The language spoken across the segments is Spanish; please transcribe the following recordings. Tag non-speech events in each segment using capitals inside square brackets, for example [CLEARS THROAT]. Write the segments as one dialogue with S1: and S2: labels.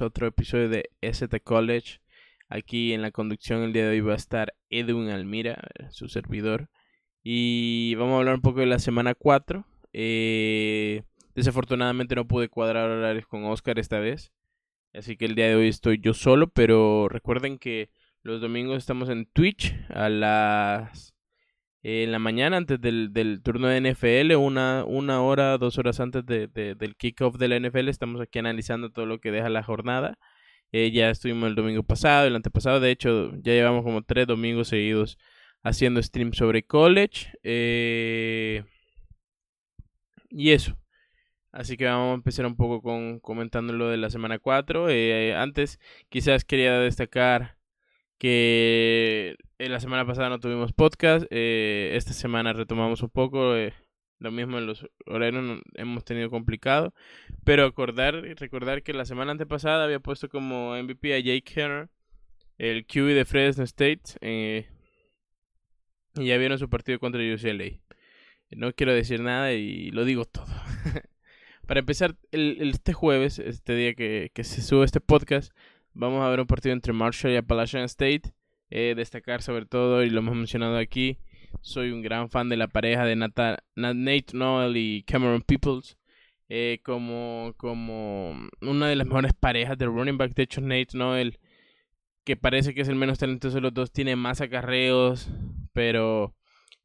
S1: otro episodio de ST College. Aquí en la conducción el día de hoy va a estar Edwin Almira, su servidor. Y vamos a hablar un poco de la semana 4. Eh, desafortunadamente no pude cuadrar horarios con Oscar esta vez. Así que el día de hoy estoy yo solo, pero recuerden que los domingos estamos en Twitch a las en la mañana antes del, del turno de NFL, una, una hora, dos horas antes de, del kickoff de la NFL, estamos aquí analizando todo lo que deja la jornada. Eh, ya estuvimos el domingo pasado, el antepasado, de hecho ya llevamos como tres domingos seguidos haciendo streams sobre college. Eh, y eso. Así que vamos a empezar un poco con comentando lo de la semana 4. Eh, antes quizás quería destacar que eh, la semana pasada no tuvimos podcast, eh, esta semana retomamos un poco, eh, lo mismo en los horarios hemos tenido complicado, pero acordar recordar que la semana antepasada había puesto como MVP a Jake Henner, el QB de Fresno State, y ya vieron su partido contra UCLA. No quiero decir nada y lo digo todo. [LAUGHS] Para empezar, el, este jueves, este día que, que se sube este podcast, Vamos a ver un partido entre Marshall y Appalachian State. Eh, destacar sobre todo, y lo hemos mencionado aquí, soy un gran fan de la pareja de Nate Noel y Cameron Peoples. Eh, como, como una de las mejores parejas de running back. De hecho, Nate Noel, que parece que es el menos talentoso de los dos, tiene más acarreos, pero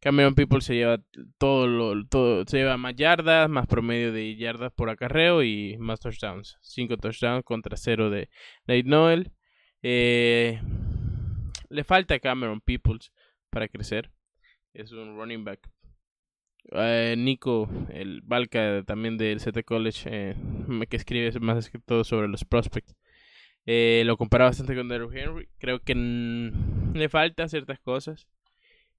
S1: Cameron People se lleva todo lo, todo, se lleva más yardas, más promedio de yardas por acarreo y más touchdowns. Cinco touchdowns contra cero de Nate Noel. Eh, le falta a Cameron Peoples para crecer. Es un running back. Eh, Nico, el Balca también del CT College, eh, que escribe más que todo sobre los prospects. lo compara bastante con Derrick Henry. Creo que le falta ciertas cosas.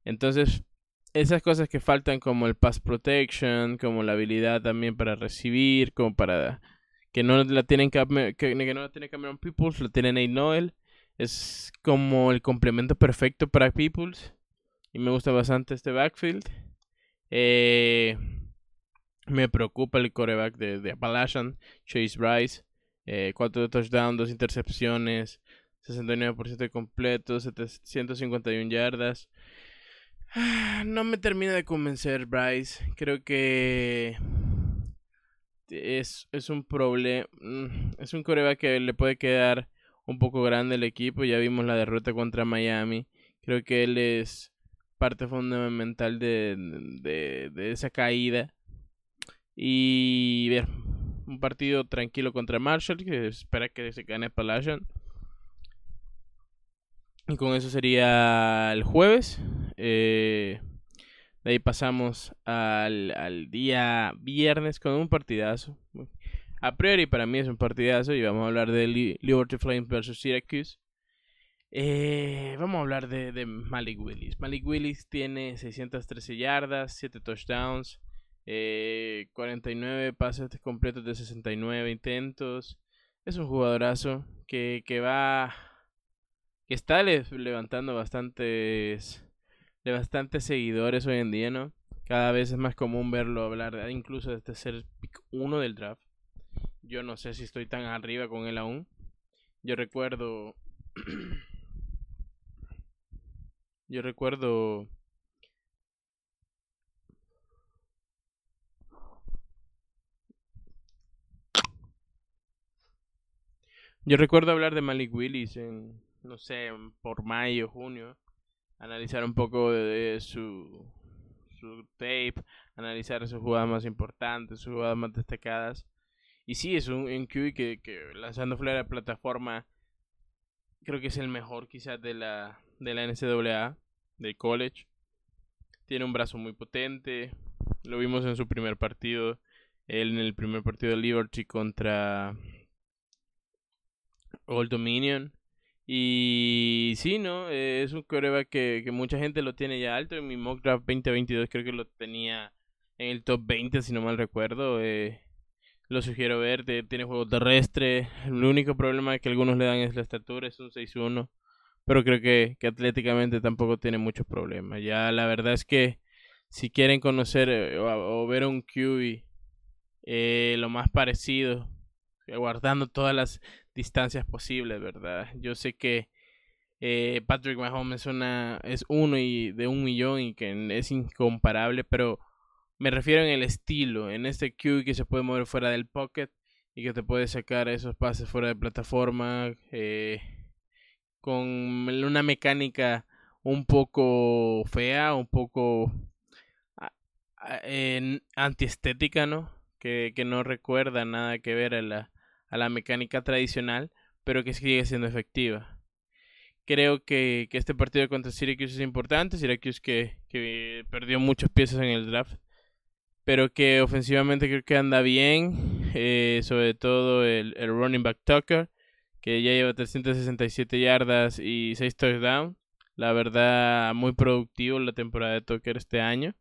S1: Entonces, esas cosas que faltan como el pass protection, como la habilidad también para recibir, como para que no la tienen que, no la tiene Cameron Peoples, lo tiene Nate Noel. Es como el complemento perfecto para Peoples. Y me gusta bastante este backfield. Eh, me preocupa el coreback de, de Appalachian, Chase Bryce. Eh, touchdowns, dos intercepciones, 69% de completo, 751 yardas. [SIGHS] No me termina de convencer, Bryce. Creo que es, es un problema. Mm, es un coreback que le puede quedar un poco grande el equipo. Ya vimos la derrota contra Miami. Creo que él es parte fundamental de, de, de esa caída. Y ver, un partido tranquilo contra Marshall, que espera que se gane Palacian. Y con eso sería el jueves. Eh, de ahí pasamos al, al, día viernes con un partidazo. A priori para mí es un partidazo y vamos a hablar de Liberty Flames versus Syracuse. Eh, vamos a hablar de, de, Malik Willis. Malik Willis tiene 613 yardas, 7 touchdowns, eh, 49 pases completos de 69 intentos. Es un jugadorazo que, que va que está levantando bastantes de bastantes seguidores hoy en día, ¿no? Cada vez es más común verlo hablar incluso de este ser pick 1 del draft. Yo no sé si estoy tan arriba con él aún. Yo recuerdo [CLEARS THROAT] Yo recuerdo Yo recuerdo hablar de Malik Willis en no sé, por mayo, junio, analizar un poco de, su, su tape, analizar sus jugadas más importantes, sus jugadas más destacadas. Y sí, es un, QB que, que lanzando fuera de la plataforma, creo que es el mejor quizás de la, de la NCAA, del college. Tiene un brazo muy potente, lo vimos en su primer partido, él en el primer partido de Liberty contra Old Dominion. Y sí, ¿no? Eh, es un coreback que, mucha gente lo tiene ya alto. En mi mock draft 2022 creo que lo tenía en el top 20, si no mal recuerdo. Eh, lo sugiero ver. tiene juego terrestre. El único problema que algunos le dan es la estatura, es un 6-1. Pero creo que, atléticamente tampoco tiene muchos problemas. Ya la verdad es que si quieren conocer eh, o, ver un QB lo más parecido guardando todas las distancias posibles, ¿verdad? Yo sé que eh, Patrick Mahomes es, una, es uno y de un millón y que es incomparable, pero me refiero en el estilo, en este Q que se puede mover fuera del pocket y que te puede sacar esos pases fuera de plataforma eh, con una mecánica un poco fea, un poco antiestética, ¿no? Que, que, no recuerda nada que ver a la, a la mecánica tradicional, pero que sigue siendo efectiva. Creo que, este partido contra Syracuse es importante, Syracuse que, que perdió muchas piezas en el draft, pero que ofensivamente creo que anda bien, eh, sobre todo el, el running back Tucker, que ya lleva 367 yardas y 6 touchdowns. La verdad, muy productivo la temporada de Tucker este año.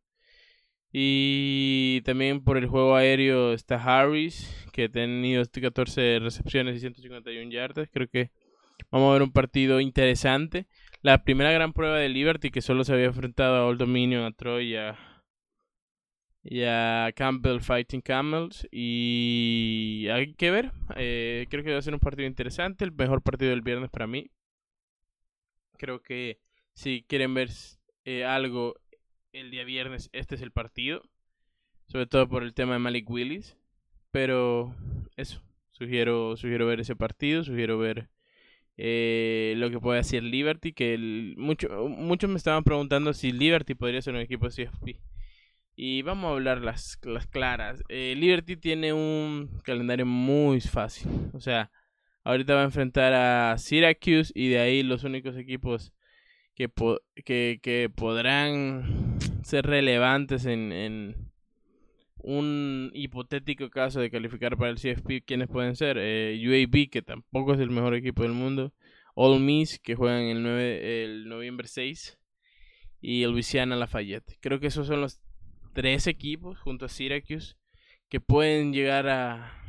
S1: Y también por el juego aéreo está Harris, que ha tenido 14 recepciones y 151 yardas. Creo que vamos a ver un partido interesante. La primera gran prueba de Liberty, que solo se había enfrentado a Old Dominion, a Troy y a, Campbell Fighting Camels. Y hay que ver. Eh, creo que va a ser un partido interesante. El mejor partido del viernes para mí. Creo que si quieren ver eh, algo el día viernes, este es el partido. Sobre todo por el tema de Malik Willis. Pero eso, sugiero, sugiero ver ese partido, sugiero ver eh, lo que puede hacer Liberty. Que mucho, muchos me estaban preguntando si Liberty podría ser un equipo de CFP. Y vamos a hablar las, las claras. Eh, Liberty tiene un calendario muy fácil. O sea, ahorita va a enfrentar a Syracuse y de ahí los únicos equipos que, que, que podrán ser relevantes en, en, un hipotético caso de calificar para el CFP, ¿quiénes pueden ser? Eh, UAB, que tampoco es el mejor equipo del mundo. All Miss, que juegan el, 9, el noviembre 6. Y Louisiana Lafayette. Creo que esos son los tres equipos, junto a Syracuse, que pueden llegar a,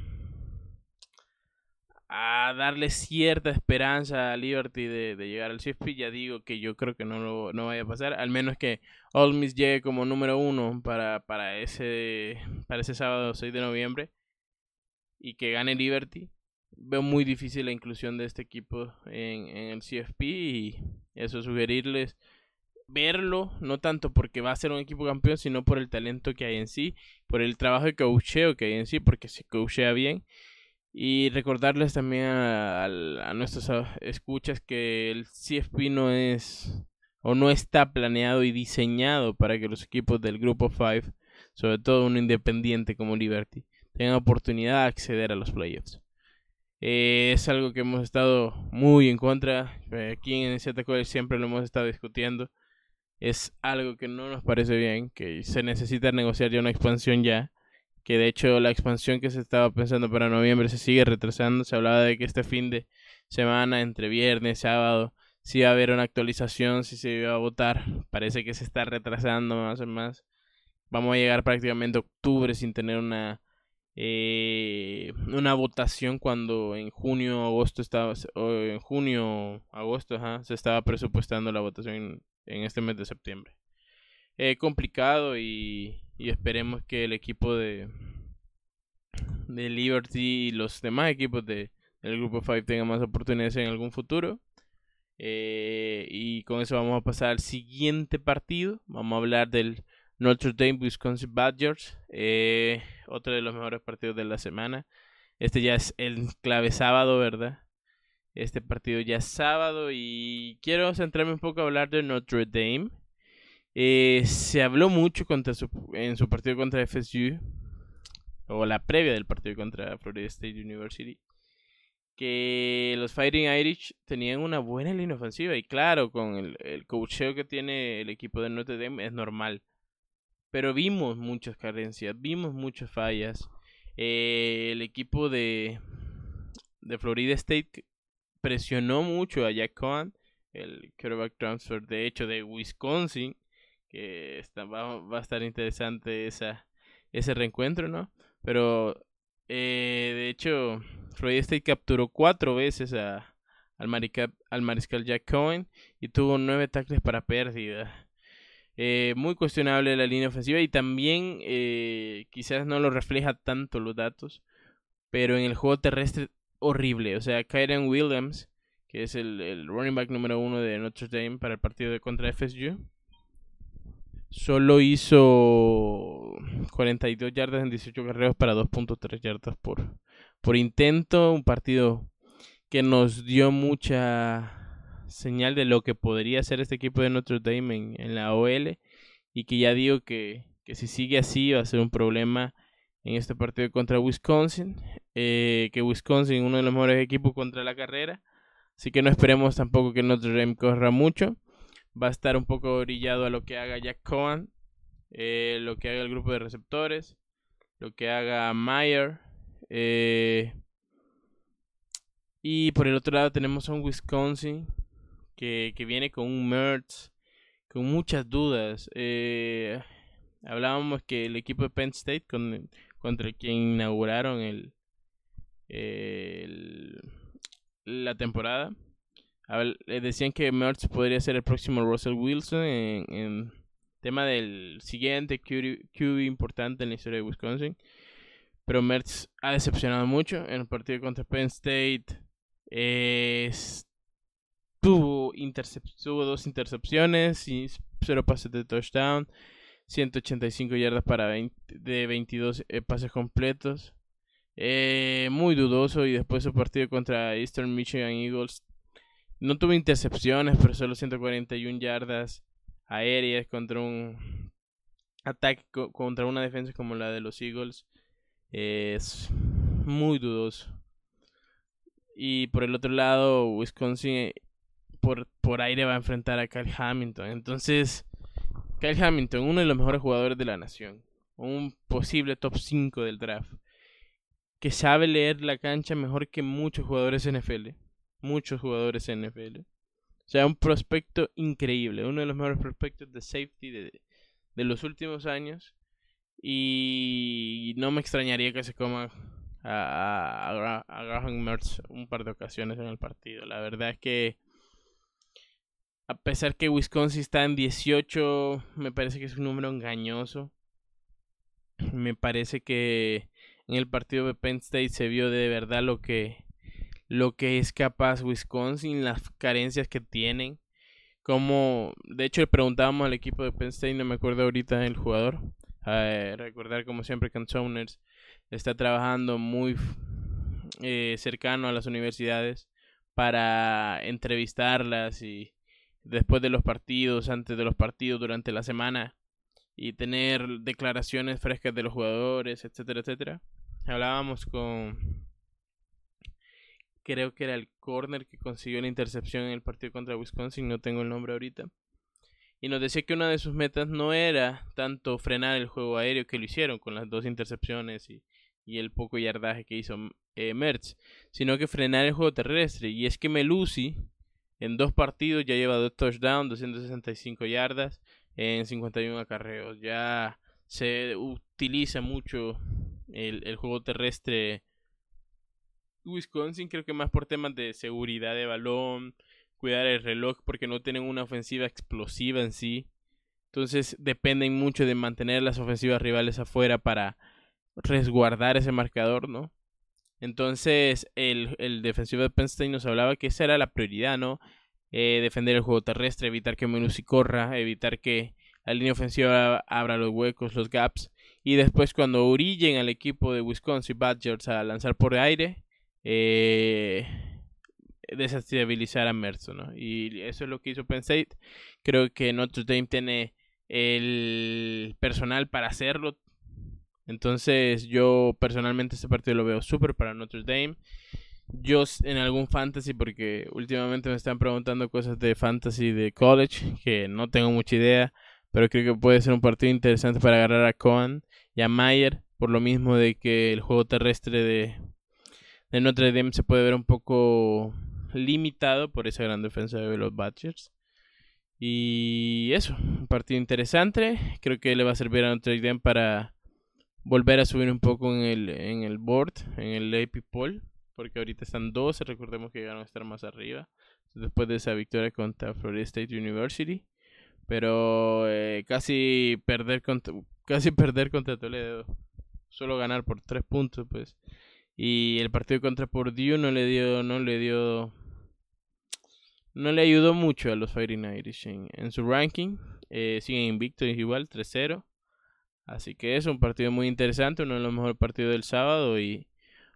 S1: a darle cierta esperanza a Liberty de, llegar al CFP. Ya digo que yo creo que no, lo, no vaya a pasar, al menos que Ole Miss llegue como número uno para, para, ese, para ese sábado 6 de noviembre y que gane Liberty. Veo muy difícil la inclusión de este equipo en, en el CFP y eso sugerirles verlo, no tanto porque va a ser un equipo campeón, sino por el talento que hay en sí, por el trabajo de coacheo que hay en sí, porque se coachea bien y recordarles también a, a, nuestros escuchas que el CFP no es o no está planeado y diseñado para que los equipos del grupo 5, sobre todo un independiente como Liberty, tengan oportunidad de acceder a los playoffs. Eh, es algo que hemos estado muy en contra. Eh, aquí en ZQL siempre lo hemos estado discutiendo. Es algo que no nos parece bien, que se necesita negociar ya una expansión ya que de hecho la expansión que se estaba pensando para noviembre se sigue retrasando. Se hablaba de que este fin de semana, entre viernes, sábado, si iba a haber una actualización, si se iba a votar. Parece que se está retrasando más o más. Vamos a llegar prácticamente a octubre sin tener una eh, una votación cuando en junio agosto estaba o en junio agosto se estaba presupuestando la votación en, este mes de septiembre eh, complicado y esperemos que el equipo de, de Liberty y los demás equipos de, del grupo 5 tengan más oportunidades en algún futuro. Eh, y con eso vamos a pasar al siguiente partido. Vamos a hablar del Notre Dame Wisconsin Badgers. Eh, otro de los mejores partidos de la semana. Este ya es el clave sábado, ¿verdad? Este partido ya es sábado y quiero centrarme un poco a hablar de Notre Dame. Eh, se habló mucho contra su, en su partido contra FSU, o la previa del partido contra Florida State University, que los Fighting Irish tenían una buena línea ofensiva. Y claro, con el, el coacheo que tiene el equipo de Notre Dame es normal. Pero vimos muchas carencias, vimos muchas fallas. Eh, el equipo de, Florida State presionó mucho a Jack Cohen, el quarterback transfer de hecho de Wisconsin, que está, va, a estar interesante esa, ese reencuentro, ¿no? Pero, eh, de hecho, Florida State capturó cuatro veces a, al, al mariscal Jack Cohen y tuvo nueve tackles para pérdida. Eh, muy cuestionable la línea ofensiva y también eh, quizás no lo refleja tanto los datos pero en el juego terrestre horrible. O sea, Kyron Williams, que es el, el running back número uno de Notre Dame para el partido de contra FSU, solo hizo 42 yardas en 18 carreras para 2.3 yardas por, por intento. Un partido que nos dio mucha señal de lo que podría ser este equipo de Notre Dame en, la OL y que ya digo que, que, si sigue así va a ser un problema en este partido contra Wisconsin, eh, que Wisconsin uno de los mejores equipos contra la carrera, así que no esperemos tampoco que Notre Dame corra mucho, va a estar un poco orillado a lo que haga Jack Cohen, eh, lo que haga el grupo de receptores, lo que haga Meyer, eh, y por el otro lado tenemos a un Wisconsin que, que viene con un Mertz, con muchas dudas. Eh, hablábamos que el equipo de Penn State, con, contra quien inauguraron el, la temporada, le decían que Mertz podría ser el próximo Russell Wilson en, en tema del siguiente QB importante en la historia de Wisconsin. Pero Mertz ha decepcionado mucho en el partido contra Penn State tuvo, dos intercepciones y cero pases de touchdown. 185 yardas para de 22 eh, pases completos. Eh, muy dudoso y después su partido contra Eastern Michigan Eagles no tuvo intercepciones, pero solo 141 yardas aéreas contra un ataque contra una defensa como la de los Eagles. es muy dudoso. Y por el otro lado, Wisconsin por, por aire va a enfrentar a Kyle Hamilton. Entonces, Kyle Hamilton, uno de los mejores jugadores de la nación. Un posible top 5 del draft. Que sabe leer la cancha mejor que muchos jugadores NFL. Muchos jugadores NFL. O sea, un prospecto increíble. Uno de los mejores prospectos de safety de, de los últimos años. Y no me extrañaría que se coma a, a, Graham Mertz un par de ocasiones en el partido. La verdad es que a pesar que Wisconsin está en 18, me parece que es un número engañoso. Me parece que en el partido de Penn State se vio de verdad lo que lo que es capaz Wisconsin, las carencias que tienen. Como, de hecho, le preguntábamos al equipo de Penn State, no me acuerdo ahorita el jugador. recordar como siempre que Saunders está trabajando muy eh, cercano a las universidades para entrevistarlas y después de los partidos, antes de los partidos, durante la semana y tener declaraciones frescas de los jugadores, etcétera, etcétera. Hablábamos con creo que era el corner que consiguió la intercepción en el partido contra Wisconsin, no tengo el nombre ahorita. Y nos decía que una de sus metas no era tanto frenar el juego aéreo que lo hicieron con las dos intercepciones y el poco yardaje que hizo eh, Mertz, sino que frenar el juego terrestre. Y es que Melusi en dos partidos ya lleva dos touchdowns, 265 yardas en 51 acarreos. Ya se utiliza mucho el, el juego terrestre. Wisconsin creo que más por temas de seguridad de balón, cuidar el reloj porque no tienen una ofensiva explosiva en sí. Entonces dependen mucho de mantener las ofensivas rivales afuera para resguardar ese marcador, ¿no? Entonces, el, el defensivo de Penn State nos hablaba que esa era la prioridad, ¿no? Eh, defender el juego terrestre, evitar que Menusi corra, evitar que la línea ofensiva abra los huecos, los gaps. Y después, cuando orillen al equipo de Wisconsin Badgers a lanzar por aire, eh, desestabilizar a Mercer, ¿no? Y eso es lo que hizo Penn State. Creo que Notre Dame tiene el personal para hacerlo. Entonces yo personalmente este partido lo veo súper para Notre Dame. Yo en algún fantasy, porque últimamente me están preguntando cosas de fantasy de college, que no tengo mucha idea, pero creo que puede ser un partido interesante para agarrar a Cohen y a Mayer, por lo mismo de que el juego terrestre de, de Notre Dame se puede ver un poco limitado por esa gran defensa de los Badgers. Y eso, un partido interesante. Creo que le va a servir a Notre Dame para volver a subir un poco en el, en el board, en el AP poll, porque ahorita están 12, recordemos que llegaron a estar más arriba, después de esa victoria contra Florida State University, pero eh, casi perder contra, casi perder contra Toledo, solo ganar por 3 puntos, pues, Y el partido contra Purdue no le dio, no le dio, no le ayudó mucho a los Fighting Irish en, su ranking. Eh, siguen invictos igual, 3-0. Así que es un partido muy interesante, uno de los mejores partidos del sábado y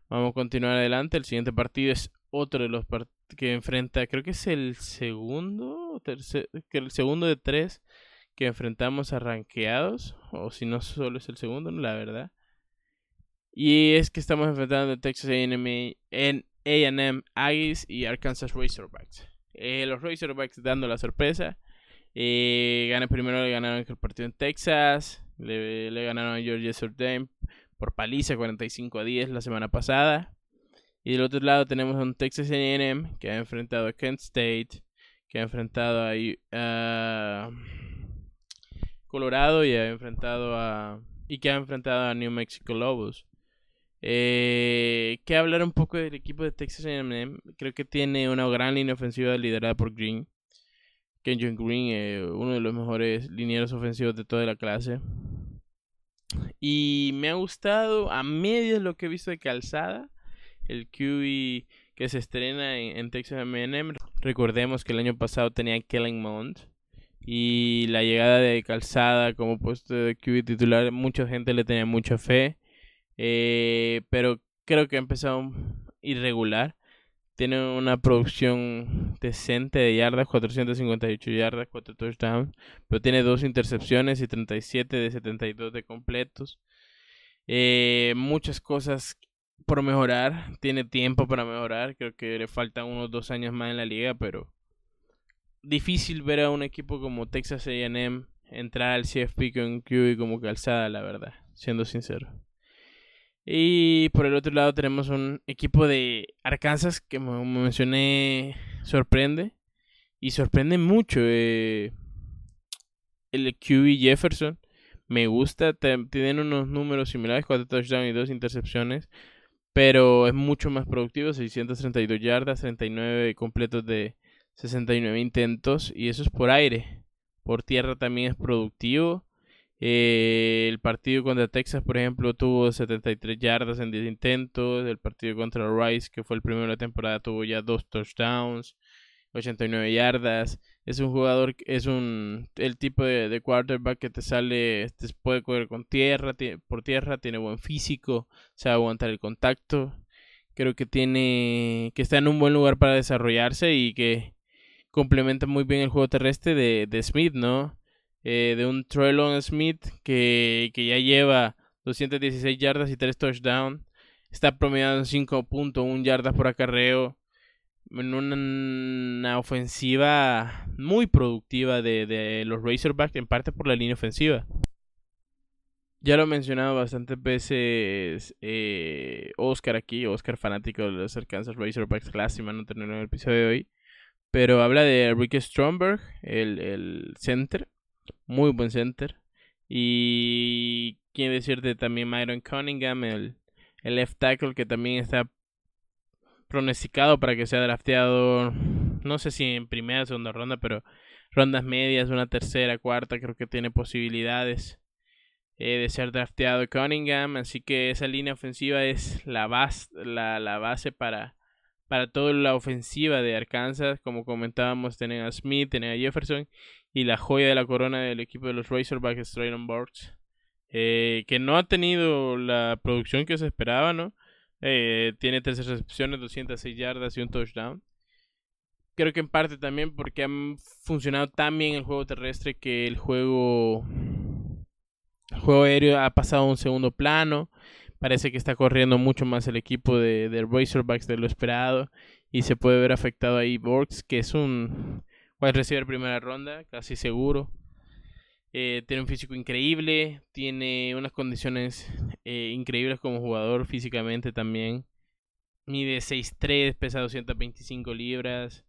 S1: vamos a continuar adelante. El siguiente partido es otro de los que enfrenta, creo que es el segundo, tercer, el segundo de tres que enfrentamos a o si no solo es el segundo, la verdad. Y es que estamos enfrentando a Texas A&M, A&M Aggies y Arkansas Razorbacks. Eh, los Razorbacks dando la sorpresa. Eh, primero le ganaron el partido en Texas. Le, ganaron a Georgia Southern por paliza 45 a 10 la semana pasada. Y del otro lado tenemos a un Texas A&M que ha enfrentado a Kent State, que ha enfrentado a Colorado y ha enfrentado a y que ha enfrentado a New Mexico Lobos. Eh, que hablar un poco del equipo de Texas A&M. Creo que tiene una gran línea ofensiva liderada por Green. Kenyon Green, eh, uno de los mejores linieros ofensivos de toda la clase. Y me ha gustado a medio lo que he visto de calzada. El QB que se estrena en, Texas A&M. Recordemos que el año pasado tenía Kellen Mond. Y la llegada de Calzada como puesto de QB titular, mucha gente le tenía mucha fe. Eh, pero creo que ha empezado irregular. Tiene una producción decente de yardas, 458 yardas, 4 touchdowns, pero tiene dos intercepciones y 37 de 72 de completos. Eh, muchas cosas por mejorar, tiene tiempo para mejorar, creo que le faltan unos dos años más en la liga, pero difícil ver a un equipo como Texas AM entrar al CFP con QB como calzada, la verdad, siendo sincero. Y por el otro lado tenemos un equipo de Arkansas que como mencioné sorprende. Y sorprende mucho. Eh, el QB Jefferson. Me gusta. Tienen unos números similares. 4 touchdowns y 2 intercepciones. Pero es mucho más productivo. 632 yardas. 39 completos de 69 intentos. Y eso es por aire. Por tierra también es productivo. Eh, el partido contra Texas, por ejemplo, tuvo 73 yardas en 10 intentos. El partido contra Rice, que fue el primero de la temporada, tuvo ya dos touchdowns, 89 yardas. Es un jugador, es un el tipo de, quarterback que te sale, te puede correr con tierra, por tierra, tiene buen físico, sabe aguantar el contacto. Creo que tiene, que está en un buen lugar para desarrollarse y que complementa muy bien el juego terrestre de, de Smith, ¿no? Eh, de un Trelon Smith que, ya lleva 216 yardas y 3 touchdowns. Está promediando 5.1 yardas por acarreo. En una, ofensiva muy productiva de, los Razorbacks, en parte por la línea ofensiva. Ya lo he mencionado bastantes veces eh, Oscar aquí, Oscar fanático de los Arkansas Razorbacks. Lástima no tenerlo en el episodio de hoy. Pero habla de Rick Stromberg, el, el center, muy buen center. Y quiere decirte también Myron Cunningham, el, el left tackle que también está pronosticado para que sea drafteado, no sé si en primera o segunda ronda, pero rondas medias, una tercera, cuarta, creo que tiene posibilidades eh, de ser drafteado Cunningham. Así que esa línea ofensiva es la base, la, la base para, para toda la ofensiva de Arkansas. Como comentábamos, tienen a Smith, tienen a Jefferson y la joya de la corona del equipo de los Razorbacks, Traylon Burks, eh, que no ha tenido la producción que se esperaba, ¿no? Eh, tiene tres recepciones, 206 yardas y un touchdown. Creo que en parte también porque han funcionado tan bien el juego terrestre que el juego, el juego aéreo ha pasado a un segundo plano. Parece que está corriendo mucho más el equipo de, de Razorbacks de lo esperado. Y se puede ver afectado ahí Borks, que es un Puede recibir primera ronda, casi seguro. Eh, tiene un físico increíble, tiene unas condiciones eh, increíbles como jugador físicamente también. Mide 6'3, pesa 225 libras.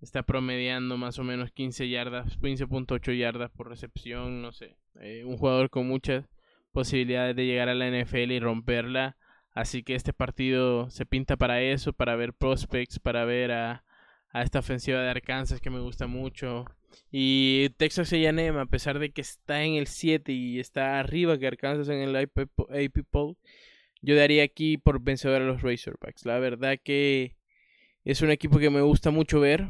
S1: Está promediando más o menos 15 yardas, 15.8 yardas por recepción, no sé. Eh, un jugador con muchas posibilidades de llegar a la NFL y romperla. Así que este partido se pinta para eso, para ver prospects, para ver a, a esta ofensiva de Arkansas que me gusta mucho. Y Texas A&M, a pesar de que está en el 7 y está arriba que Arkansas en el AP poll, yo daría aquí por vencedor a los Razorbacks. La verdad que es un equipo que me gusta mucho ver,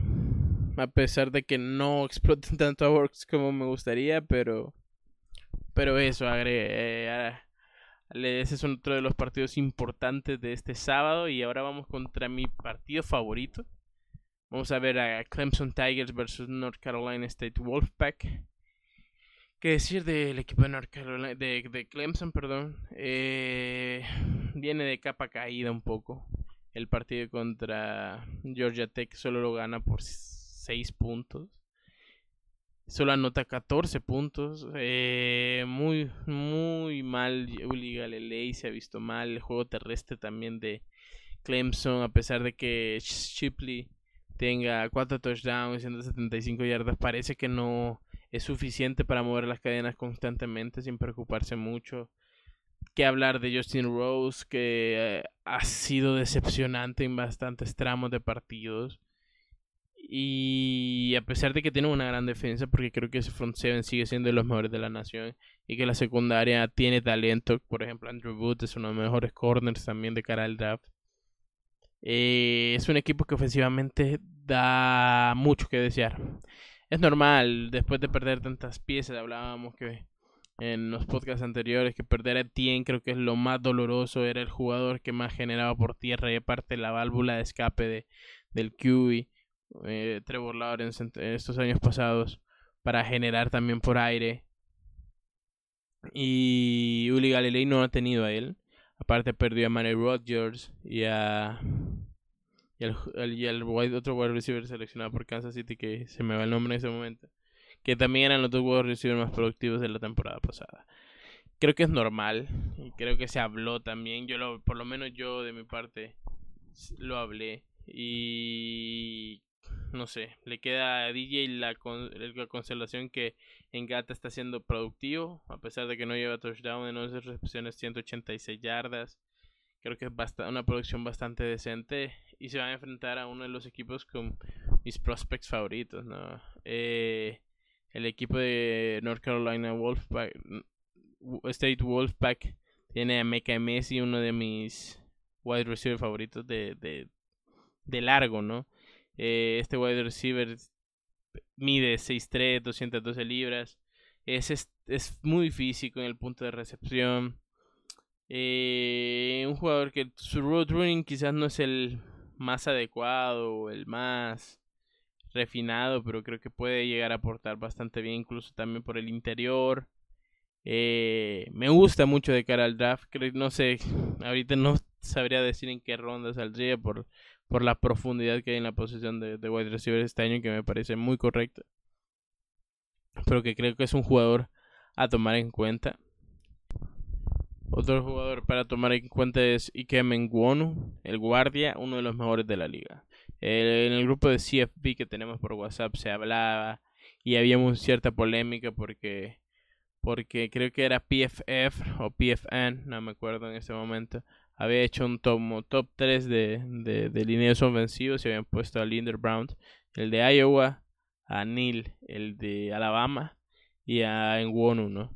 S1: a pesar de que no [LAUGHS] exploten tanto a Works como me gustaría, pero pero eso, agregue, eh, ese es otro de los partidos importantes de este sábado y ahora vamos contra mi partido favorito. Vamos a ver a Clemson Tigers versus North Carolina State Wolfpack. ¿Qué decir del equipo de, North Carolina, de, Clemson? Perdón. Eh, viene de capa caída un poco. El partido contra Georgia Tech solo lo gana por 6 puntos. Solo anota 14 puntos. Eh, muy, muy mal. Uli Galilei se ha visto mal. El juego terrestre también de Clemson. A pesar de que Shipley tenga 4 touchdowns y 175 yardas. Parece que no es suficiente para mover las cadenas constantemente sin preocuparse mucho. Que hablar de Justin Rose, que eh, ha sido decepcionante en bastantes tramos de partidos. Y a pesar de que tiene una gran defensa, porque creo que ese front seven sigue siendo de los mejores de la nación y que la secundaria tiene talento, por ejemplo, Andrew Booth es uno de los mejores corners también de cara al draft. Eh, es un equipo que ofensivamente da mucho que desear. Es normal, después de perder tantas piezas, hablábamos que en los podcasts anteriores que perder a Tien creo que es lo más doloroso, era el jugador que más generaba por tierra y aparte la válvula de escape de, del QE eh, Trevor Lawrence en, estos años pasados para generar también por aire. Y Uli Galilei no ha tenido a él. Aparte perdió a Manny Rodgers y a y el, otro wide receiver seleccionado por Kansas City que se me va el nombre en ese momento. Que también eran los dos wide receivers más productivos de la temporada pasada. Creo que es normal y creo que se habló también. Yo lo, por lo menos yo de mi parte lo hablé y no sé, le queda a DJ la, la constelación que en Gata está siendo productivo, a pesar de que no lleva touchdown en 11 recepciones, 186 yardas. Creo que es una producción bastante decente y se va a enfrentar a uno de los equipos con mis prospects favoritos, ¿no? Eh, el equipo de North Carolina Wolfpack, State Wolfpack tiene a Mecca Messi, uno de mis wide receiver favoritos de, de, de largo, ¿no? Eh, este wide receiver mide 6'3, 212 libras. Es, es, muy físico en el punto de recepción. Eh, un jugador que su road running quizás no es el más adecuado el más refinado, pero creo que puede llegar a aportar bastante bien, incluso también por el interior. Eh, me gusta mucho de cara al draft. no sé, [LAUGHS] ahorita no sabría decir en qué ronda saldría por por la profundidad que hay en la posición de, de wide receiver este año, que me parece muy correcta. Pero que creo que es un jugador a tomar en cuenta. Otro jugador para tomar en cuenta es Ike Menguonu, el guardia, uno de los mejores de la liga. en el grupo de CFB que tenemos por WhatsApp se hablaba y había cierta polémica porque porque creo que era PFF o PFN, no me acuerdo en ese momento, había hecho un top, top 3 de, de, de lineos ofensivos y habían puesto a Linder Brown, el de Iowa, a Neil, el de Alabama y a Nwonu, ¿no?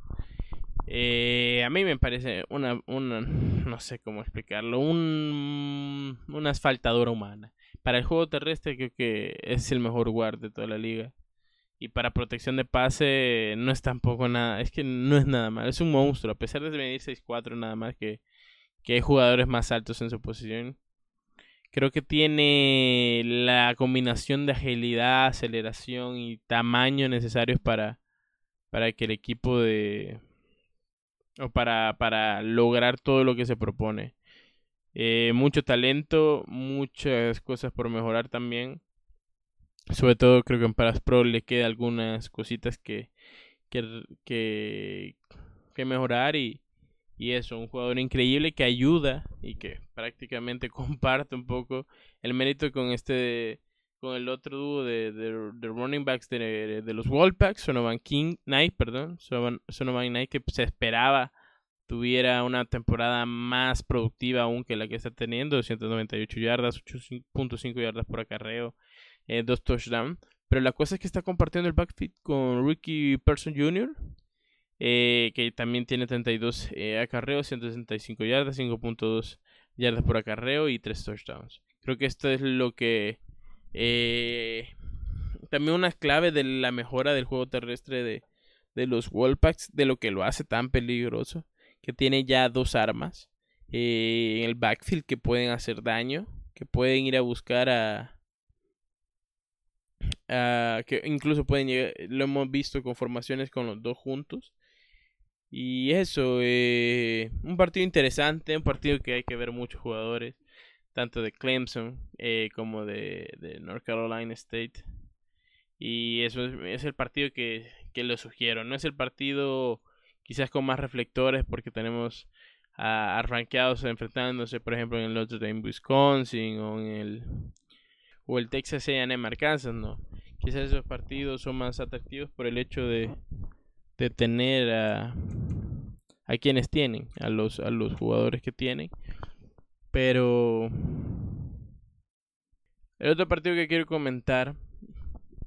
S1: Eh, a mí me parece una, una, no sé cómo explicarlo, un, una asfaltadora humana. Para el juego terrestre creo que es el mejor guard de toda la liga. Y para protección de pase no es tampoco nada, es que no es nada mal, es un monstruo, a pesar de medir 6'4 nada más que que hay jugadores más altos en su posición. Creo que tiene la combinación de agilidad, aceleración y tamaño necesarios para, para que el equipo de... o para, para lograr todo lo que se propone. Eh, mucho talento, muchas cosas por mejorar también. Sobre todo creo que en Paras Pro le queda algunas cositas que, que, que, que mejorar y, y eso, un jugador increíble que ayuda y que prácticamente [LAUGHS] comparte un poco el mérito con este con el otro dúo de, de, running backs de, de los Wolfpacks, Sonovan King Knight, perdón, Sonovan, Knight que se esperaba tuviera una temporada más productiva aún que la que está teniendo, 298 yardas, 8.5 yardas por acarreo, eh, dos touchdowns. Pero la cosa es que está compartiendo el backfit con Ricky Person Jr., eh, que también tiene 32 eh, acarreos, 165 yardas, 5.2 yardas por acarreo y 3 touchdowns. Creo que esto es lo que... Eh, también una clave de la mejora del juego terrestre de, de los Wolfpacks, de lo que lo hace tan peligroso, que tiene ya dos armas en el backfield que pueden hacer daño, que pueden ir a buscar a, que incluso pueden llegar, lo hemos visto con formaciones con los dos juntos. Y eso, eh, un partido interesante, un partido que hay que ver muchos jugadores, tanto de Clemson eh, como de, de, North Carolina State. Y eso es, el partido que, que lo sugiero. No es el partido quizás con más reflectores porque tenemos a, a enfrentándose, por ejemplo, en el Notre Dame, Wisconsin o en el o el Texas A&M Arkansas, no. Quizás esos partidos son más atractivos por el hecho de, de tener a, a quienes tienen, a los, a los jugadores que tienen. Pero el otro partido que quiero comentar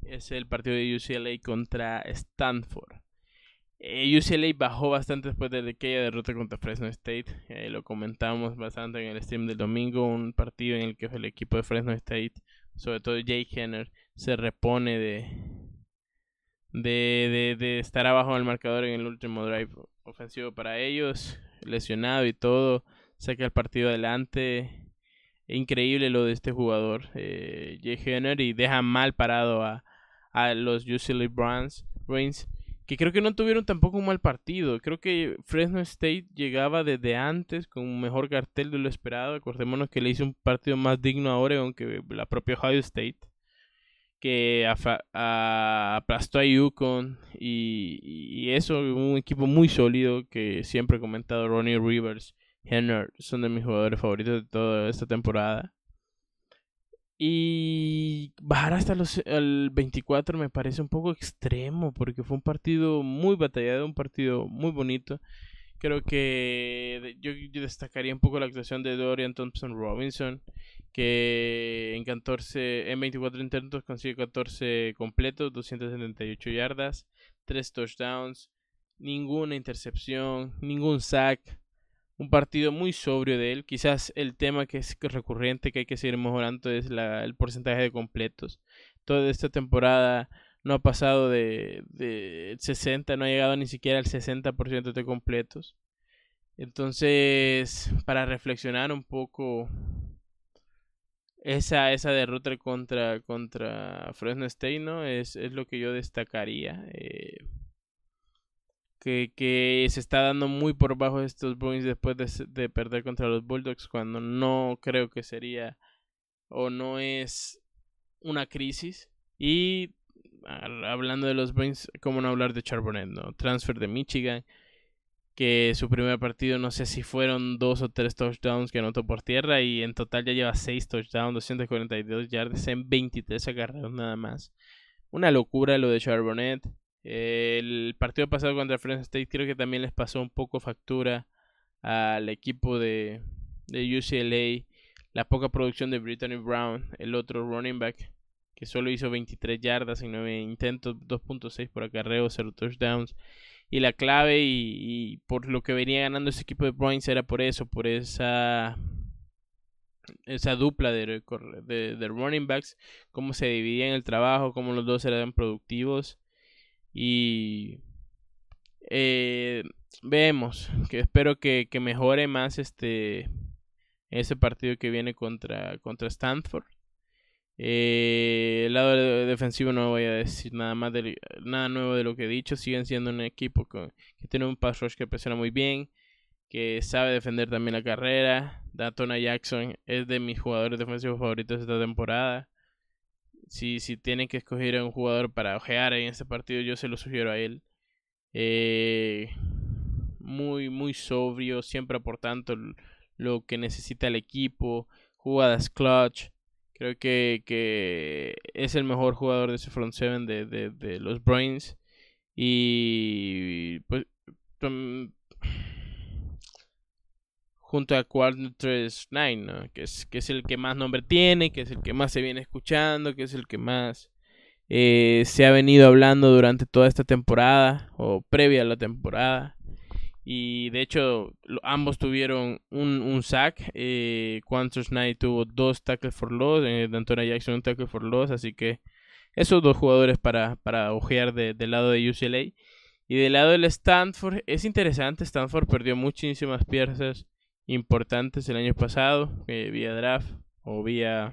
S1: es el partido de UCLA contra Stanford. Eh, UCLA bajó bastante después de aquella derrota contra Fresno State. Eh, lo comentamos bastante en el stream del domingo. Un partido en el que el equipo de Fresno State sobre todo Jay Henner, se repone de, de, de, estar abajo del marcador en el último drive ofensivo para ellos, lesionado y todo, saca el partido adelante. Increíble lo de este jugador, eh, Jay Henner, y deja mal parado a, a los UCLA Browns, que creo que no tuvieron tampoco un mal partido. Creo que Fresno State llegaba desde antes con un mejor cartel de lo esperado. Acordémonos que le hizo un partido más digno a Oregon que la propia Ohio State, que aplastó a Yukon y, y, eso, un equipo muy sólido que siempre he comentado, Ronnie Rivers, Henry, son de mis jugadores favoritos de toda esta temporada. Y bajar hasta los el 24 me parece un poco extremo porque fue un partido muy batallado, un partido muy bonito. Creo que yo, destacaría un poco la actuación de Dorian Thompson Robinson, que en 14 en 24 intentos consigue 14 completos, 278 yardas, 3 touchdowns, ninguna intercepción, ningún sack un partido muy sobrio de él. Quizás el tema que es recurrente que hay que seguir mejorando es la, el porcentaje de completos. Toda esta temporada no ha pasado de, de 60, no ha llegado ni siquiera al 60% de completos. Entonces, para reflexionar un poco esa, esa derrota contra, contra Fresno ¿no? Es, es lo que yo destacaría. Eh, que, se está dando muy por bajo estos Bruins después de, perder contra los Bulldogs cuando no creo que sería o no es una crisis. Y hablando de los Bruins, ¿cómo no hablar de Charbonnet? ¿no? Transfer de Michigan, que su primer partido no sé si fueron dos o tres touchdowns que anotó por tierra y en total ya lleva seis touchdowns, 242 yardas en 23 agarrados nada más. Una locura lo de Charbonnet el partido pasado contra Fresno State creo que también les pasó un poco factura al equipo de, de UCLA. La poca producción de Brittany Brown, el otro running back, que solo hizo 23 yardas en 9 intentos, 2.6 por acarreo, 0 touchdowns. Y la clave y, por lo que venía ganando ese equipo de Bruins era por eso, por esa esa dupla de, de, de running backs, cómo se dividían el trabajo, cómo los dos eran productivos. Y eh, vemos que espero que, mejore más este ese partido que viene contra, contra Stanford. Eh, el lado defensivo no voy a decir nada más nada nuevo de lo que he dicho. Siguen siendo un equipo que, tiene un pass rush que presiona muy bien, que sabe defender también la carrera. Datona Jackson es de mis jugadores defensivos favoritos esta temporada si, si tienen que escoger a un jugador para ojear en este partido, yo se lo sugiero a él. Eh, muy, muy sobrio, siempre aportando lo que necesita el equipo, jugadas clutch. Creo que, que es el mejor jugador de ese front seven de, de, de los Brains. Y pues junto a Quarters 9, ¿no? que, es, que es el que más nombre tiene, que es el que más se viene escuchando, que es el que más eh, se ha venido hablando durante toda esta temporada o previa a la temporada. Y de hecho, ambos tuvieron un, sack. Eh, Quantus Knight tuvo dos tackles for loss. Eh, Jackson un tackle for loss. Así que esos dos jugadores para, para ojear del lado de UCLA. Y del lado del Stanford, es interesante. Stanford perdió muchísimas piezas importantes el año pasado. Eh, vía draft o vía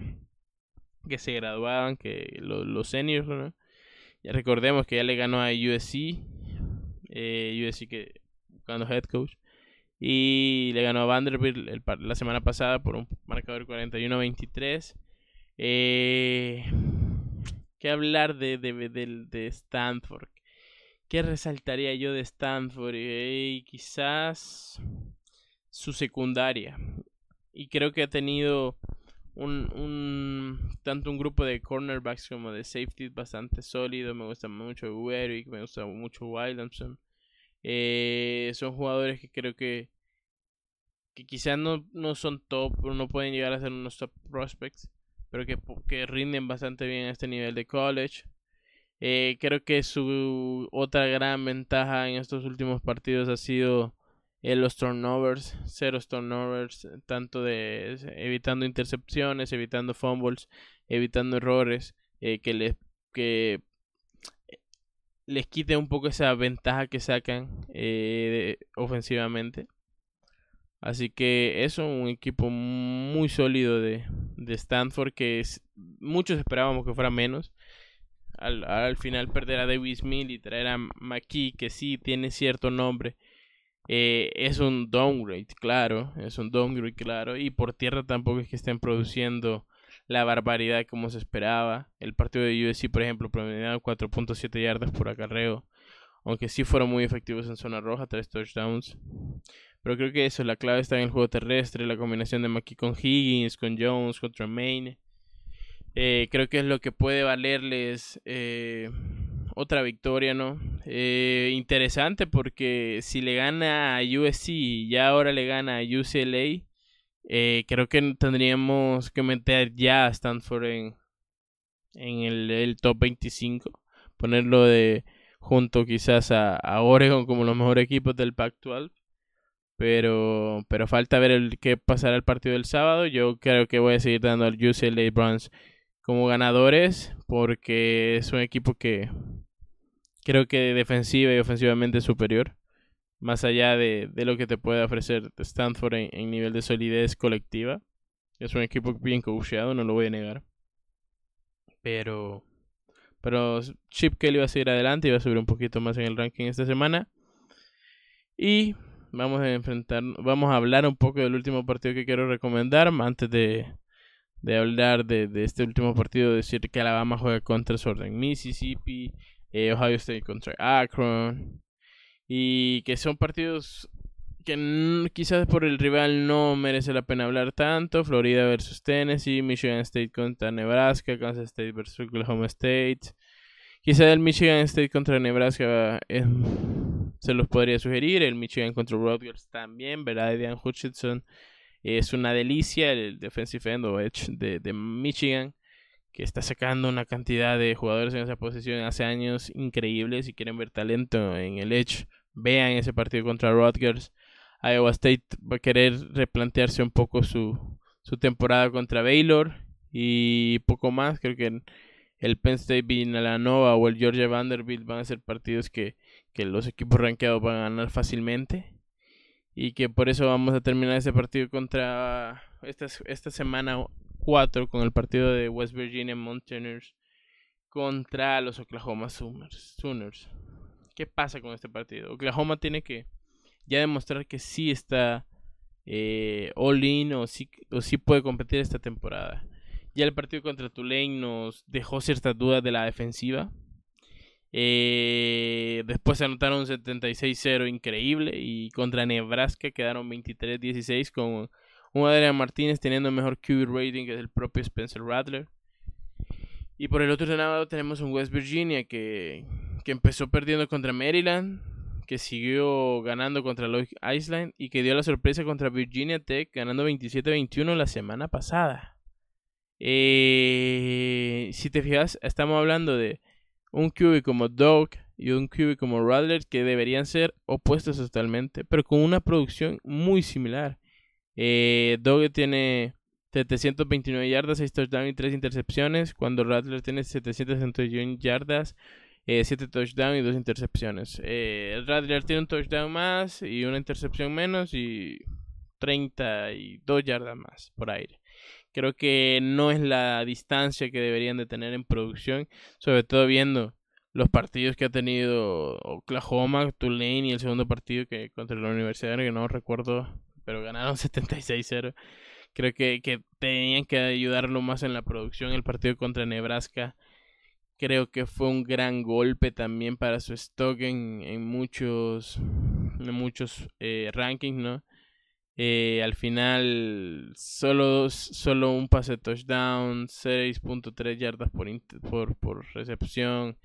S1: que se graduaban, que los seniors, Ya recordemos que ya le ganó a USC. Eh, USC que buscando head coach. Y le ganó a Vanderbilt la semana pasada por un marcador 41-23. Eh, ¿Qué hablar de, de, Stanford? ¿Qué resaltaría yo de Stanford? Quizás su secundaria. Y creo que ha tenido un, un tanto un grupo de cornerbacks como de safety bastante sólido. Me gusta mucho Werwick, me gusta mucho Williamson. Eh, son jugadores que creo que, que quizás no, no son top, no pueden llegar a ser unos top prospects, pero que, que rinden bastante bien a este nivel de college. Eh, creo que su otra gran ventaja en estos últimos partidos ha sido eh, los turnovers, cero turnovers, tanto de evitando intercepciones, evitando fumbles, evitando errores, que les que les quite un poco esa ventaja que sacan eh, ofensivamente. Así que es un equipo muy sólido de, de Stanford que muchos esperábamos que fuera menos. Al, al, final perder a Davis Mill y traer a McKee, que sí tiene cierto nombre, eh, es un downgrade, claro, es un downgrade, claro. Y por tierra tampoco es que estén produciendo la barbaridad como se esperaba. El partido de USC, por ejemplo, promediaron 4.7 yardas por acarreo. Aunque sí fueron muy efectivos en zona roja, tres touchdowns. Pero creo que eso, la clave está en el juego terrestre, la combinación de McKee con Higgins, con Jones, con Tremaine. Eh, creo que es lo que puede valerles eh, otra victoria, ¿no? Eh, interesante porque si le gana a USC y ya ahora le gana a UCLA, eh, creo que tendríamos que meter ya a Stanford en, en el, top 25. Ponerlo de junto quizás a, Oregon como los mejores equipos del Pac-12. Pero, pero falta ver el qué pasará el partido del sábado. Yo creo que voy a seguir dando al UCLA Browns como ganadores porque es un equipo que creo que defensiva y ofensivamente superior más allá de, lo que te puede ofrecer Stanford en, nivel de solidez colectiva. Es un equipo bien coacheado, no lo voy a negar. Pero, pero Chip Kelly va a seguir adelante y va a subir un poquito más en el ranking esta semana. Y vamos a enfrentar, vamos a hablar un poco del último partido que quiero recomendar. Antes de, de hablar de, de, este último partido, decir que Alabama juega contra Southern Mississippi, eh, Ohio State contra Akron, y que son partidos que quizás por el rival no merece la pena hablar tanto. Florida versus Tennessee, Michigan State contra Nebraska, Kansas State versus Oklahoma State. Quizás el Michigan State contra Nebraska eh, se los podría sugerir. El Michigan contra Rutgers también, ¿verdad? Diane Hutchinson es una delicia. El defensive end o edge de, de Michigan que está sacando una cantidad de jugadores en esa posición hace años increíbles. Si quieren ver talento en el edge, vean ese partido contra Rutgers. Iowa State va a querer replantearse un poco su, su temporada contra Baylor y poco más. Creo que el Penn State Villanova o el Georgia Vanderbilt van a ser partidos que, que los equipos rankeados van a ganar fácilmente. Y que por eso vamos a terminar ese partido contra esta, esta semana 4 con el partido de West Virginia Mountaineers contra los Oklahoma Sooners. ¿Qué pasa con este partido? Oklahoma tiene que ya demostrar que sí está eh, all in o sí, o sí puede competir esta temporada. Ya el partido contra Tulane nos dejó ciertas dudas de la defensiva. Eh, después anotaron un 76-0 increíble y contra Nebraska quedaron 23-16 con un Adrian Martínez teniendo mejor QB rating que el propio Spencer Rattler. Y por el otro lado tenemos un West Virginia que que empezó perdiendo contra Maryland, que siguió ganando contra Lloyd Island y que dio la sorpresa contra Virginia Tech ganando 27-21 la semana pasada. Eh, si te fijas, estamos hablando de un QB como Doug y un QB como Radler que deberían ser opuestos totalmente, pero con una producción muy similar. Eh, tiene 729 yardas, 6 touchdowns y 3 intercepciones, cuando Radler tiene 761 yardas, 7 eh, touchdowns y 2 intercepciones. Eh, Radler tiene un touchdown más y una intercepción menos y 32 yardas más por aire. Creo que no es la distancia que deberían de tener en producción, sobre todo viendo los partidos que ha tenido Oklahoma, Tulane y el segundo partido que contra la Universidad, que no recuerdo, pero ganaron [LAUGHS] 76-0. Creo que, que tenían que ayudarlo más en la producción. El partido contra Nebraska creo que fue un gran golpe también para su stock en, en muchos, en muchos eh, rankings, ¿no? Eh, al final, solo, solo un pase touchdown, 6.3 yardas por, por, por recepción,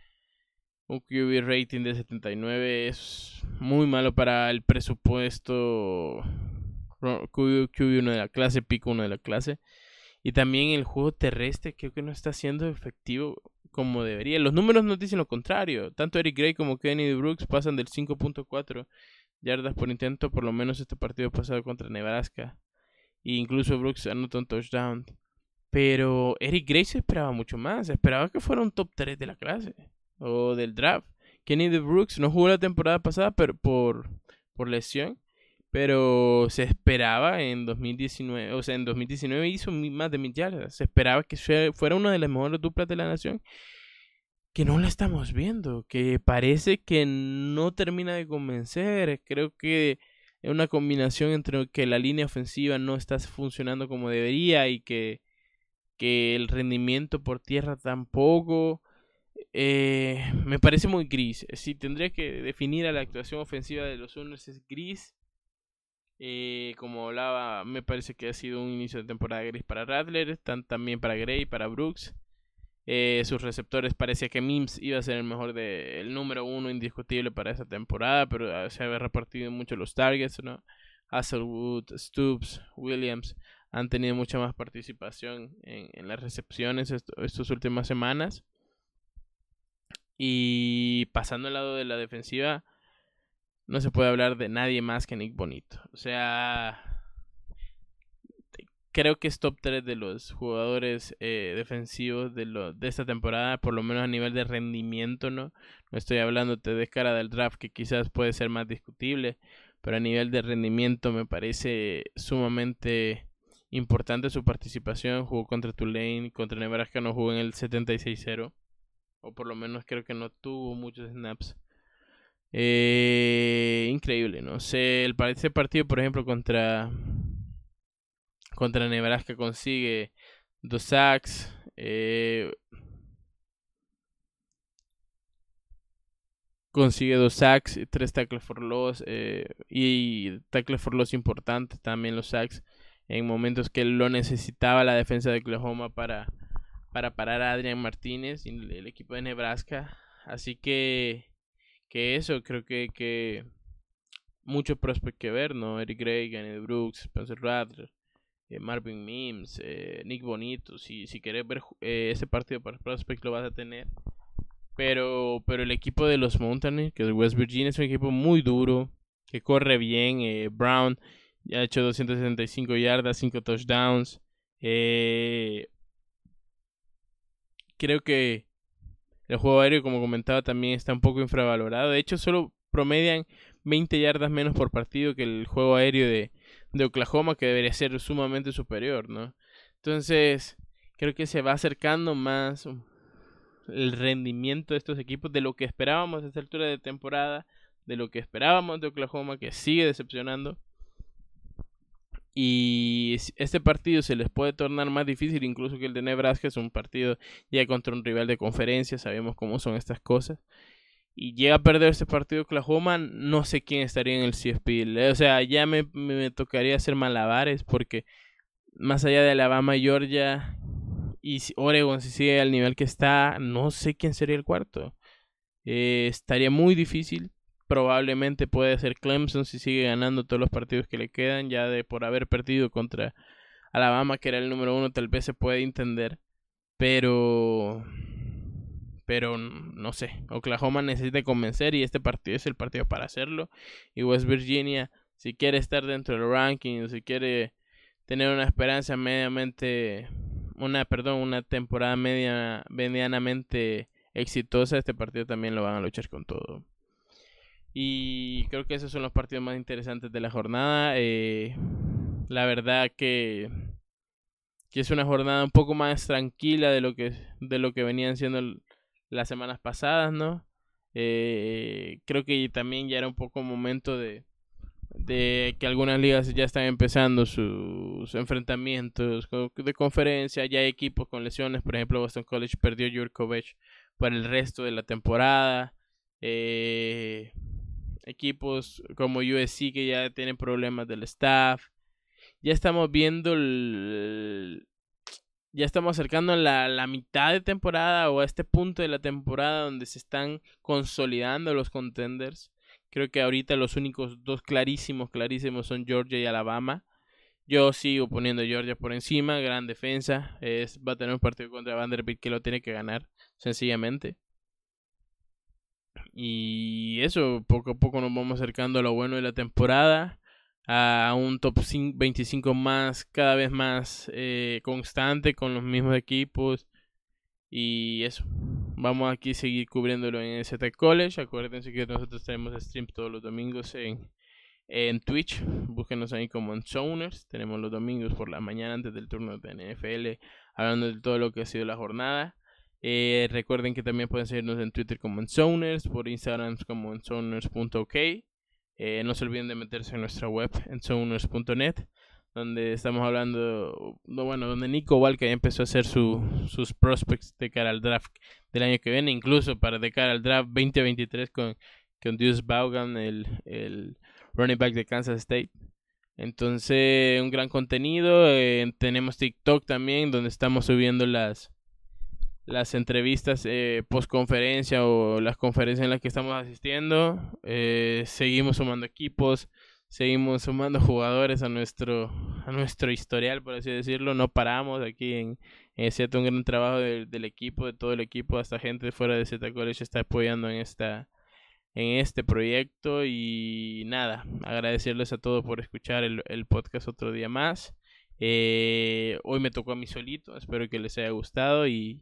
S1: un QB rating de 79 es muy malo para el presupuesto QB 1 de la clase, pico 1 de la clase. Y también el juego terrestre creo que no está siendo efectivo como debería. Los números nos dicen lo contrario. Tanto Eric Gray como Kenny Brooks pasan del 5.4 yardas por intento, por lo menos este partido pasado contra Nebraska. E incluso Brooks anotó un touchdown. Pero Eric Gray se esperaba mucho más. esperaba que fuera un top 3 de la clase o del draft. Kenny Brooks no jugó la temporada pasada pero por, por lesión. Pero se esperaba en 2019, o sea, en 2019 hizo más de mil yardas. Se esperaba que fuera una de las mejores duplas de la nación que no la estamos viendo, que parece que no termina de convencer. Creo que es una combinación entre que la línea ofensiva no está funcionando como debería y que, que el rendimiento por tierra tampoco. Eh, me parece muy gris. Si tendría que definir a la actuación ofensiva de los Sooners es gris. Eh, como hablaba, me parece que ha sido un inicio de temporada gris para Radler, también para Gray, para Brooks. Eh, sus receptores parecía que Mims iba a ser el mejor de el número uno indiscutible para esa temporada, pero ah, se había repartido mucho los targets, ¿no? Hasselwood, Stoops, Williams han tenido mucha más participación en, las recepciones estas últimas semanas. Y pasando al lado de la defensiva, no se puede hablar de nadie más que Nick Bonito. O sea, creo que es top 3 de los jugadores eh, defensivos de, lo, de esta temporada, por lo menos a nivel de rendimiento, ¿no? No estoy hablándote de cara del draft, que quizás puede ser más discutible, pero a nivel de rendimiento me parece sumamente importante su participación. Jugó contra Tulane, contra Nebraska no jugó en el 76-0, o por lo menos creo que no tuvo muchos snaps. Eh, increíble, no sé, el, ese partido, por ejemplo, contra contra Nebraska consigue dos sacks. Eh, consigue dos sacks, tres tackles for loss eh, y tackles for loss importantes también los sacks en momentos que lo necesitaba la defensa de Oklahoma para, para parar a Adrian Martínez y el equipo de Nebraska. Así que, que eso, creo que, que mucho prospect que ver, ¿no? Eric Gray, Ganny Brooks, Spencer Rattler, eh, Marvin Mims, eh, Nick Bonito. Si, si quieres ver eh, ese partido para Prospect lo vas a tener. Pero, pero el equipo de los Mountaineers, que es West Virginia, es un equipo muy duro, que corre bien. Brown ya ha hecho 265 yardas, 5 touchdowns. creo que el juego aéreo, como comentaba, también está un poco infravalorado. De hecho, solo promedian 20 yardas menos por partido que el juego aéreo de, Oklahoma que debería ser sumamente superior, ¿no? Entonces, creo que se va acercando más el rendimiento de estos equipos de lo que esperábamos a esta altura de temporada, de lo que esperábamos de Oklahoma, que sigue decepcionando. Y este partido se les puede tornar más difícil incluso que el de Nebraska, es un partido ya contra un rival de conferencia, sabemos cómo son estas cosas y llega a perder este partido Oklahoma, no sé quién estaría en el CFP. O sea, ya me, me tocaría hacer malabares porque más allá de Alabama, Georgia y Oregon, si sigue al nivel que está, no sé quién sería el cuarto. Eh, estaría muy difícil. Probablemente puede ser Clemson si sigue ganando todos los partidos que le quedan, ya de por haber perdido contra Alabama, que era el número uno, tal vez se puede entender. Pero. Pero no sé. Oklahoma necesita convencer y este partido es el partido para hacerlo. Y West Virginia, si quiere estar dentro del ranking, si quiere tener una esperanza mediamente. Una, perdón, una temporada media, medianamente exitosa, este partido también lo van a luchar con todo. Y creo que esos son los partidos más interesantes de la jornada. Eh, la verdad que, que es una jornada un poco más tranquila de lo que, de lo que venían siendo las semanas pasadas, ¿no? Eh, creo que también ya era un poco momento de, de que algunas ligas ya están empezando sus enfrentamientos de conferencia, ya hay equipos con lesiones, por ejemplo Boston College perdió Jurkovic para el resto de la temporada, eh, equipos como USC que ya tienen problemas del staff, ya estamos viendo el, ya estamos acercando a la, la, mitad de temporada o a este punto de la temporada donde se están consolidando los contenders. Creo que ahorita los únicos dos clarísimos, clarísimos son Georgia y Alabama. Yo sigo poniendo Georgia por encima, gran defensa. Es, va a tener un partido contra Vanderbilt que lo tiene que ganar, sencillamente. Y eso, poco a poco nos vamos acercando a lo bueno de la temporada a un top 25 más, cada vez más eh, constante con los mismos equipos. Y eso. Vamos aquí a seguir cubriéndolo en ST College. Acuérdense que nosotros tenemos stream todos los domingos en, en Twitch. Búsquenos ahí como en Zoners. Tenemos los domingos por la mañana antes del turno de NFL. Hablando de todo lo que ha sido la jornada. Eh, recuerden que también pueden seguirnos en Twitter como en Zoners. Por Instagram como en Zoners.ok. Eh, no se olviden de meterse en nuestra web en zoners.net donde estamos hablando, no, bueno, donde Nico Walker ya empezó a hacer su, sus prospects de cara al draft del año que viene, incluso para de cara al draft 2023 con, con Deuce Vaughan, el, el running back de Kansas State. Entonces, un gran contenido. Eh, tenemos TikTok también, donde estamos subiendo las, las entrevistas eh, post conferencia o las conferencias en las que estamos asistiendo. Eh, seguimos sumando equipos, seguimos sumando [LAUGHS] jugadores a nuestro, a nuestro historial, por así decirlo. No paramos aquí en, en un gran trabajo del equipo, de todo el equipo, hasta gente fuera de Z College está apoyando en esta en este proyecto y nada, agradecerles a todos por escuchar el, el podcast otro día más. Eh, hoy me tocó a mí solito, espero que les haya gustado y